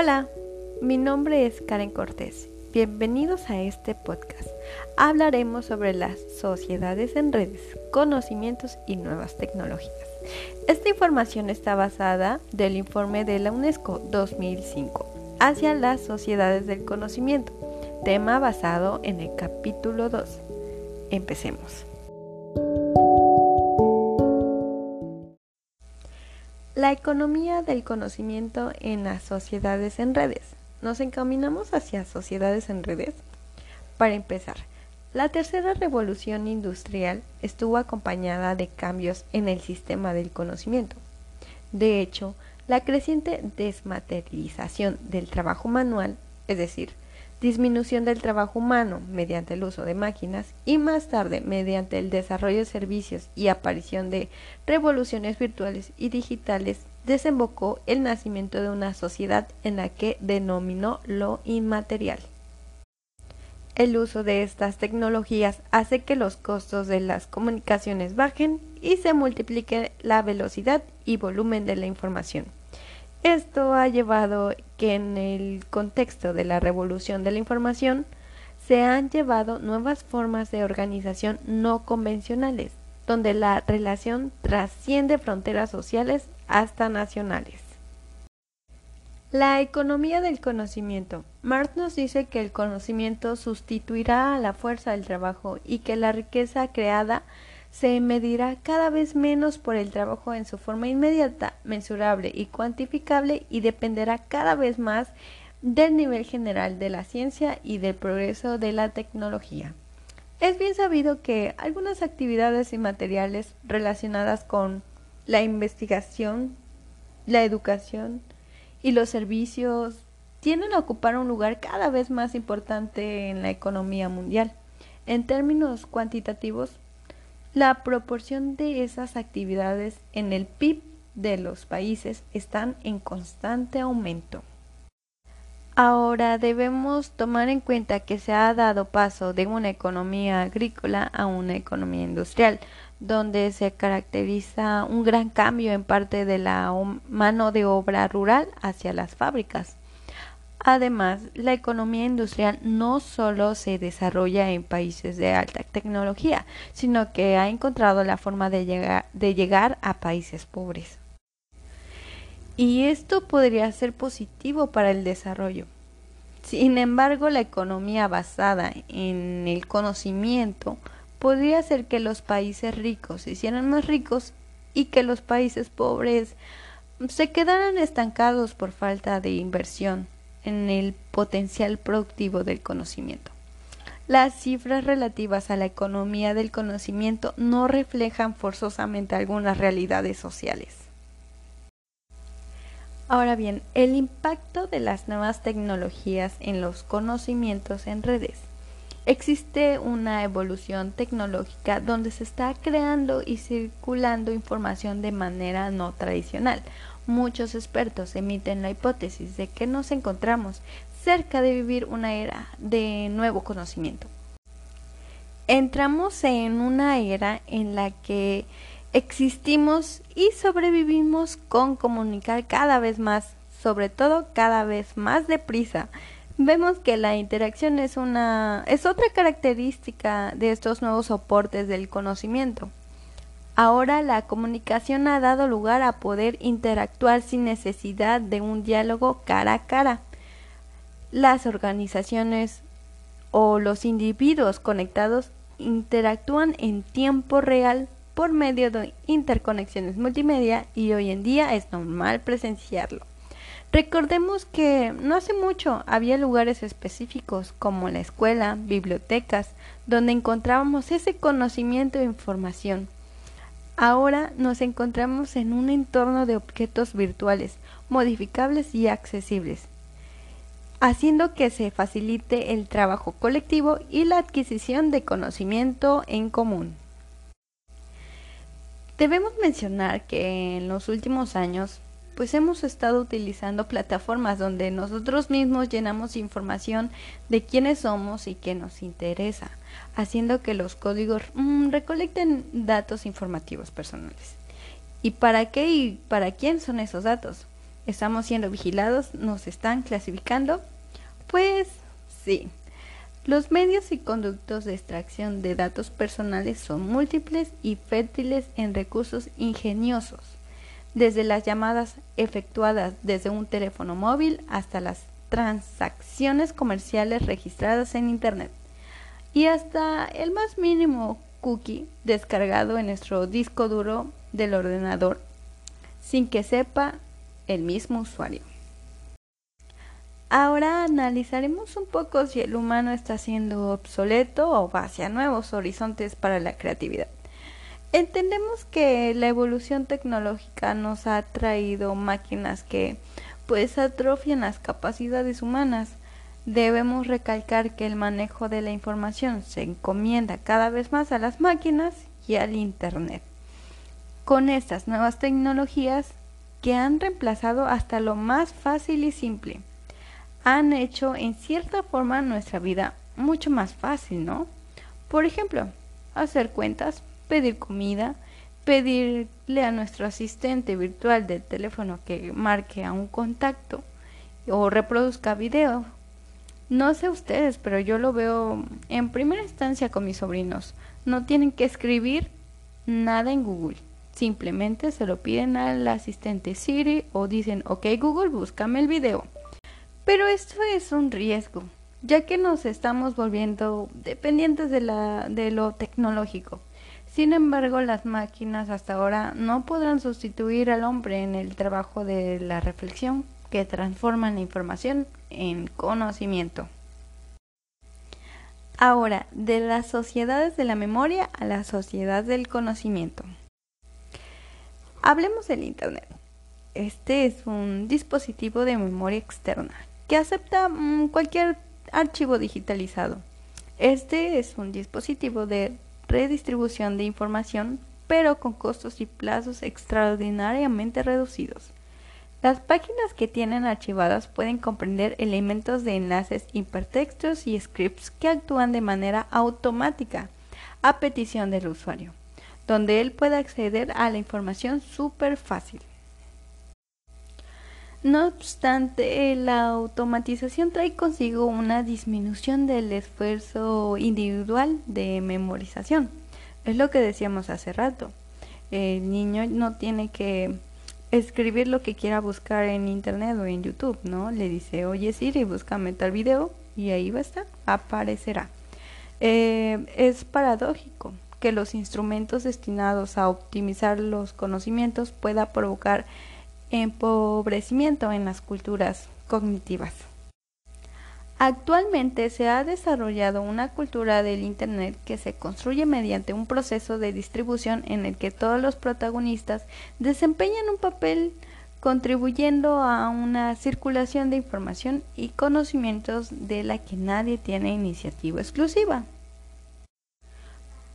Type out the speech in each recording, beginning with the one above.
Hola, mi nombre es Karen Cortés. Bienvenidos a este podcast. Hablaremos sobre las sociedades en redes, conocimientos y nuevas tecnologías. Esta información está basada del informe de la UNESCO 2005 hacia las sociedades del conocimiento, tema basado en el capítulo 2. Empecemos. La economía del conocimiento en las sociedades en redes. ¿Nos encaminamos hacia sociedades en redes? Para empezar, la tercera revolución industrial estuvo acompañada de cambios en el sistema del conocimiento. De hecho, la creciente desmaterialización del trabajo manual, es decir, disminución del trabajo humano mediante el uso de máquinas y más tarde mediante el desarrollo de servicios y aparición de revoluciones virtuales y digitales desembocó el nacimiento de una sociedad en la que denominó lo inmaterial. El uso de estas tecnologías hace que los costos de las comunicaciones bajen y se multiplique la velocidad y volumen de la información. Esto ha llevado que en el contexto de la revolución de la información se han llevado nuevas formas de organización no convencionales, donde la relación trasciende fronteras sociales hasta nacionales. La economía del conocimiento. Marx nos dice que el conocimiento sustituirá a la fuerza del trabajo y que la riqueza creada se medirá cada vez menos por el trabajo en su forma inmediata, mensurable y cuantificable y dependerá cada vez más del nivel general de la ciencia y del progreso de la tecnología. Es bien sabido que algunas actividades inmateriales relacionadas con la investigación, la educación y los servicios tienden a ocupar un lugar cada vez más importante en la economía mundial. En términos cuantitativos, la proporción de esas actividades en el PIB de los países están en constante aumento. Ahora debemos tomar en cuenta que se ha dado paso de una economía agrícola a una economía industrial, donde se caracteriza un gran cambio en parte de la mano de obra rural hacia las fábricas. Además, la economía industrial no solo se desarrolla en países de alta tecnología, sino que ha encontrado la forma de llegar, a países pobres. Y esto podría ser positivo para el desarrollo. Sin embargo, la economía basada en el conocimiento podría hacer que los países ricos se hicieran más ricos y que los países pobres se quedaran estancados por falta de inversión en el potencial productivo del conocimiento. Las cifras relativas a la economía del conocimiento no reflejan forzosamente algunas realidades sociales. Ahora bien, el impacto de las nuevas tecnologías en los conocimientos en redes. Existe una evolución tecnológica donde se está creando y circulando información de manera no tradicional, Muchos expertos emiten la hipótesis de que nos encontramos cerca de vivir una era de nuevo conocimiento. Entramos en una era en la que existimos y sobrevivimos con comunicar cada vez más, sobre todo cada vez más deprisa. Vemos que la interacción es una es otra característica de estos nuevos soportes del conocimiento. Ahora la comunicación ha dado lugar a poder interactuar sin necesidad de un diálogo cara a cara. Las organizaciones o los individuos conectados interactúan en tiempo real por medio de interconexiones multimedia y hoy en día es normal presenciarlo. Recordemos que no hace mucho había lugares específicos como la escuela, bibliotecas, donde encontrábamos ese conocimiento e información. Ahora nos encontramos en un entorno de objetos virtuales, modificables y accesibles, haciendo que se facilite el trabajo colectivo y la adquisición de conocimiento en común. Debemos mencionar que en los últimos años pues hemos estado utilizando plataformas donde nosotros mismos llenamos información de quiénes somos y qué nos interesa, haciendo que los códigos mm, recolecten datos informativos personales. ¿Y para qué y para quién son esos datos? ¿Estamos siendo vigilados? ¿Nos están clasificando? Pues sí. Los medios y conductos de extracción de datos personales son múltiples y fértiles en recursos ingeniosos, desde las llamadas efectuadas desde un teléfono móvil hasta las transacciones comerciales registradas en Internet y hasta el más mínimo cookie descargado en nuestro disco duro del ordenador sin que sepa el mismo usuario. Ahora analizaremos un poco si el humano está siendo obsoleto o va hacia nuevos horizontes para la creatividad. Entendemos que la evolución tecnológica nos ha traído máquinas que pues atrofian las capacidades humanas. Debemos recalcar que el manejo de la información se encomienda cada vez más a las máquinas y al Internet. Con estas nuevas tecnologías que han reemplazado hasta lo más fácil y simple, han hecho en cierta forma nuestra vida mucho más fácil, ¿no? Por ejemplo, hacer cuentas, pedir comida, pedirle a nuestro asistente virtual del teléfono que marque a un contacto o reproduzca video. No sé ustedes, pero yo lo veo en primera instancia con mis sobrinos. No tienen que escribir nada en Google. Simplemente se lo piden al asistente Siri o dicen, ok Google, búscame el video. Pero esto es un riesgo, ya que nos estamos volviendo dependientes de, la, de lo tecnológico. Sin embargo, las máquinas hasta ahora no podrán sustituir al hombre en el trabajo de la reflexión que transforma la información en conocimiento. Ahora, de las sociedades de la memoria a la sociedad del conocimiento. Hablemos del Internet. Este es un dispositivo de memoria externa que acepta mm, cualquier archivo digitalizado. Este es un dispositivo de redistribución de información, pero con costos y plazos extraordinariamente reducidos. Las páginas que tienen archivadas pueden comprender elementos de enlaces hipertextos y scripts que actúan de manera automática a petición del usuario, donde él puede acceder a la información súper fácil. No obstante, la automatización trae consigo una disminución del esfuerzo individual de memorización. Es lo que decíamos hace rato. El niño no tiene que escribir lo que quiera buscar en internet o en YouTube, ¿no? Le dice, oye Siri, búscame tal video y ahí va a estar, aparecerá. Eh, es paradójico que los instrumentos destinados a optimizar los conocimientos pueda provocar empobrecimiento en las culturas cognitivas. Actualmente se ha desarrollado una cultura del Internet que se construye mediante un proceso de distribución en el que todos los protagonistas desempeñan un papel contribuyendo a una circulación de información y conocimientos de la que nadie tiene iniciativa exclusiva.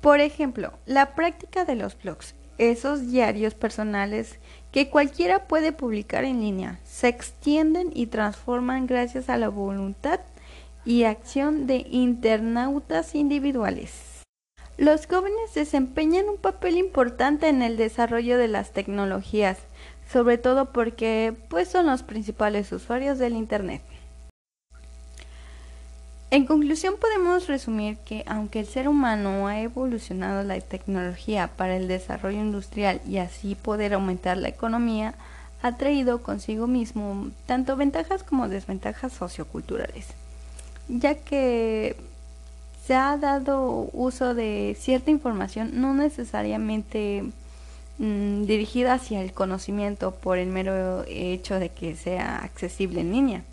Por ejemplo, la práctica de los blogs, esos diarios personales que cualquiera puede publicar en línea. Se extienden y transforman gracias a la voluntad y acción de internautas individuales. Los jóvenes desempeñan un papel importante en el desarrollo de las tecnologías, sobre todo porque pues son los principales usuarios del Internet. En conclusión podemos resumir que aunque el ser humano ha evolucionado la tecnología para el desarrollo industrial y así poder aumentar la economía, ha traído consigo mismo tanto ventajas como desventajas socioculturales, ya que se ha dado uso de cierta información no necesariamente mm, dirigida hacia el conocimiento por el mero hecho de que sea accesible en línea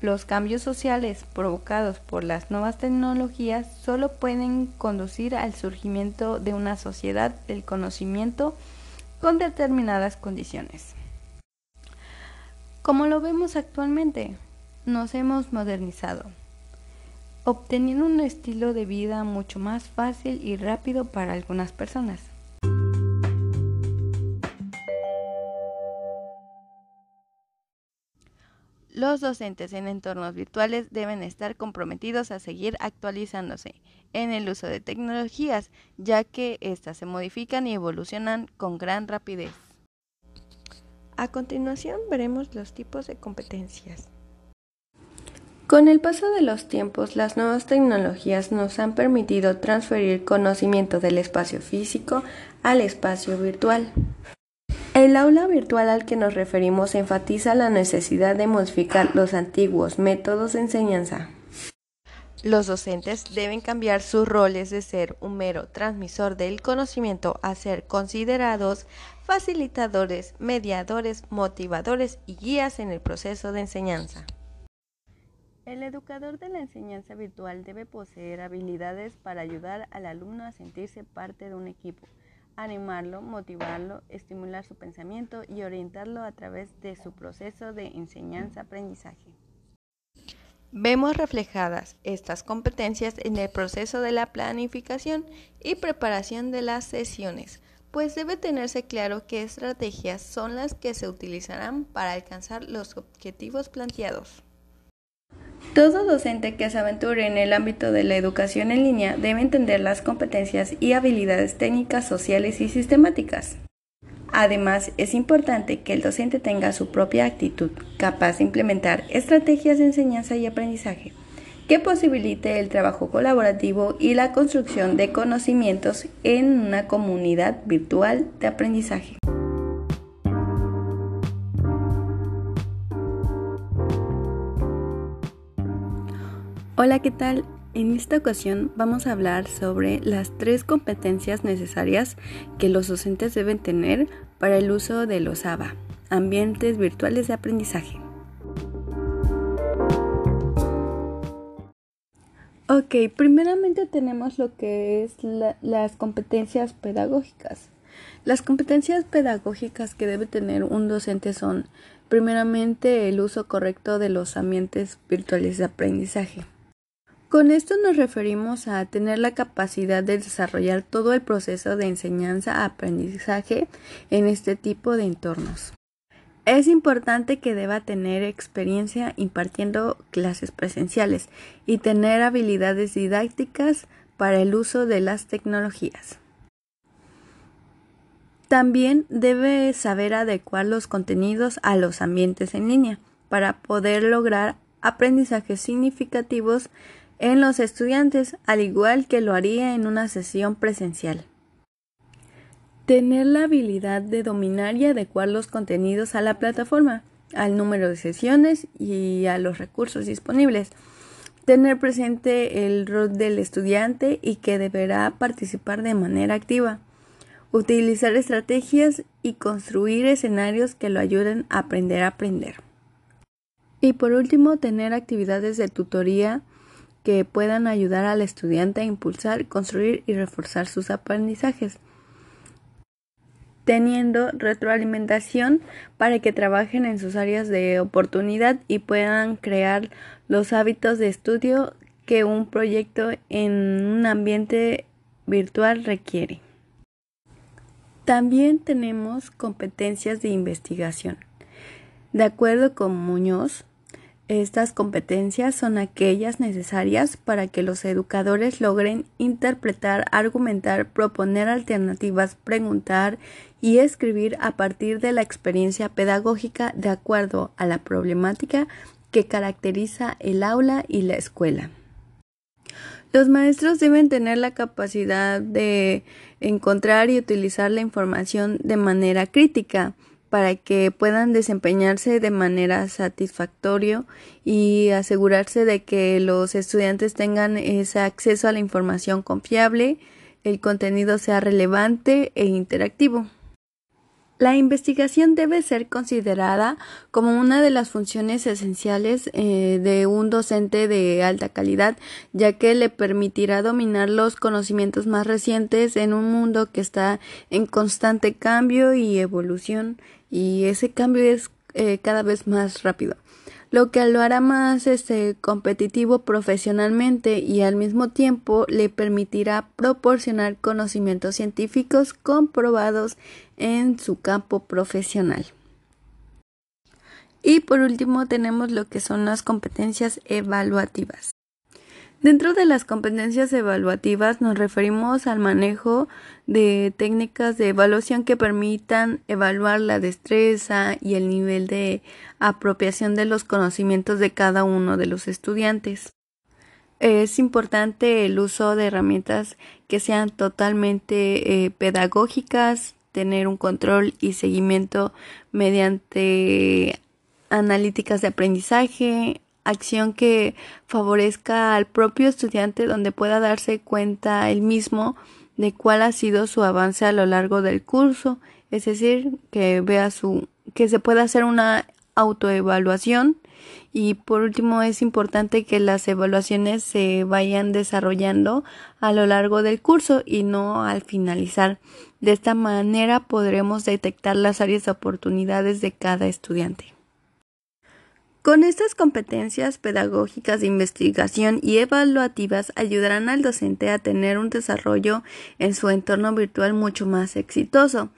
los cambios sociales provocados por las nuevas tecnologías solo pueden conducir al surgimiento de una sociedad del conocimiento con determinadas condiciones. Como lo vemos actualmente, nos hemos modernizado, obteniendo un estilo de vida mucho más fácil y rápido para algunas personas. Los docentes en entornos virtuales deben estar comprometidos a seguir actualizándose en el uso de tecnologías, ya que éstas se modifican y evolucionan con gran rapidez. A continuación veremos los tipos de competencias. Con el paso de los tiempos, las nuevas tecnologías nos han permitido transferir conocimiento del espacio físico al espacio virtual. El aula virtual al que nos referimos enfatiza la necesidad de modificar los antiguos métodos de enseñanza. Los docentes deben cambiar sus roles de ser un mero transmisor del conocimiento a ser considerados facilitadores, mediadores, motivadores y guías en el proceso de enseñanza. El educador de la enseñanza virtual debe poseer habilidades para ayudar al alumno a sentirse parte de un equipo, animarlo, motivarlo, estimular su pensamiento y orientarlo a través de su proceso de enseñanza-aprendizaje. Vemos reflejadas estas competencias en el proceso de la planificación y preparación de las sesiones, pues debe tenerse claro qué estrategias son las que se utilizarán para alcanzar los objetivos planteados. Todo docente que se aventure en el ámbito de la educación en línea debe entender las competencias y habilidades técnicas, sociales y sistemáticas. Además, es importante que el docente tenga su propia actitud, capaz de implementar estrategias de enseñanza y aprendizaje, que posibilite el trabajo colaborativo y la construcción de conocimientos en una comunidad virtual de aprendizaje. Hola, ¿qué tal? En esta ocasión vamos a hablar sobre las tres competencias necesarias que los docentes deben tener para el uso de los ABA, ambientes virtuales de aprendizaje. Ok, primeramente tenemos lo que es las competencias pedagógicas. Las competencias pedagógicas que debe tener un docente son, primeramente, el uso correcto de los ambientes virtuales de aprendizaje. Con esto nos referimos a tener la capacidad de desarrollar todo el proceso de enseñanza-aprendizaje en este tipo de entornos. Es importante que deba tener experiencia impartiendo clases presenciales y tener habilidades didácticas para el uso de las tecnologías. También debe saber adecuar los contenidos a los ambientes en línea para poder lograr aprendizajes significativos en los estudiantes, al igual que lo haría en una sesión presencial. Tener la habilidad de dominar y adecuar los contenidos a la plataforma, al número de sesiones y a los recursos disponibles. Tener presente el rol del estudiante y que deberá participar de manera activa. Utilizar estrategias y construir escenarios que lo ayuden a aprender a aprender. Y por último, tener actividades de tutoría que puedan ayudar al estudiante a impulsar, construir y reforzar sus aprendizajes, teniendo retroalimentación para que trabajen en sus áreas de oportunidad y puedan crear los hábitos de estudio que un proyecto en un ambiente virtual requiere. También tenemos competencias de investigación. De acuerdo con Muñoz, estas competencias son aquellas necesarias para que los educadores logren interpretar, argumentar, proponer alternativas, preguntar y escribir a partir de la experiencia pedagógica de acuerdo a la problemática que caracteriza el aula y la escuela. Los maestros deben tener la capacidad de encontrar y utilizar la información de manera crítica, para que puedan desempeñarse de manera satisfactoria y asegurarse de que los estudiantes tengan ese acceso a la información confiable, el contenido sea relevante e interactivo. La investigación debe ser considerada como una de las funciones esenciales eh, de un docente de alta calidad, ya que le permitirá dominar los conocimientos más recientes en un mundo que está en constante cambio y evolución. Y ese cambio es eh, cada vez más rápido lo que lo hará más este, competitivo profesionalmente y al mismo tiempo le permitirá proporcionar conocimientos científicos comprobados en su campo profesional. Y por último tenemos lo que son las competencias evaluativas. Dentro de las competencias evaluativas nos referimos al manejo de técnicas de evaluación que permitan evaluar la destreza y el nivel de apropiación de los conocimientos de cada uno de los estudiantes. Es importante el uso de herramientas que sean totalmente eh, pedagógicas, tener un control y seguimiento mediante analíticas de aprendizaje, acción que favorezca al propio estudiante donde pueda darse cuenta él mismo de cuál ha sido su avance a lo largo del curso, es decir, que vea su que se pueda hacer una autoevaluación y por último es importante que las evaluaciones se vayan desarrollando a lo largo del curso y no al finalizar. De esta manera podremos detectar las áreas de oportunidades de cada estudiante. Con estas competencias pedagógicas de investigación y evaluativas ayudarán al docente a tener un desarrollo en su entorno virtual mucho más exitoso.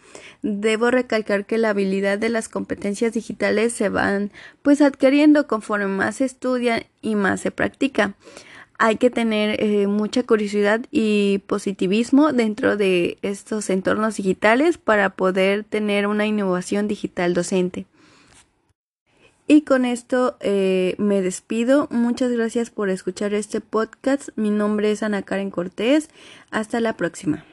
Debo recalcar que la habilidad de las competencias digitales se van pues adquiriendo conforme más se estudia y más se practica. Hay que tener eh, mucha curiosidad y positivismo dentro de estos entornos digitales para poder tener una innovación digital docente. Y con esto eh, me despido. Muchas gracias por escuchar este podcast. Mi nombre es Ana Karen Cortés. Hasta la próxima.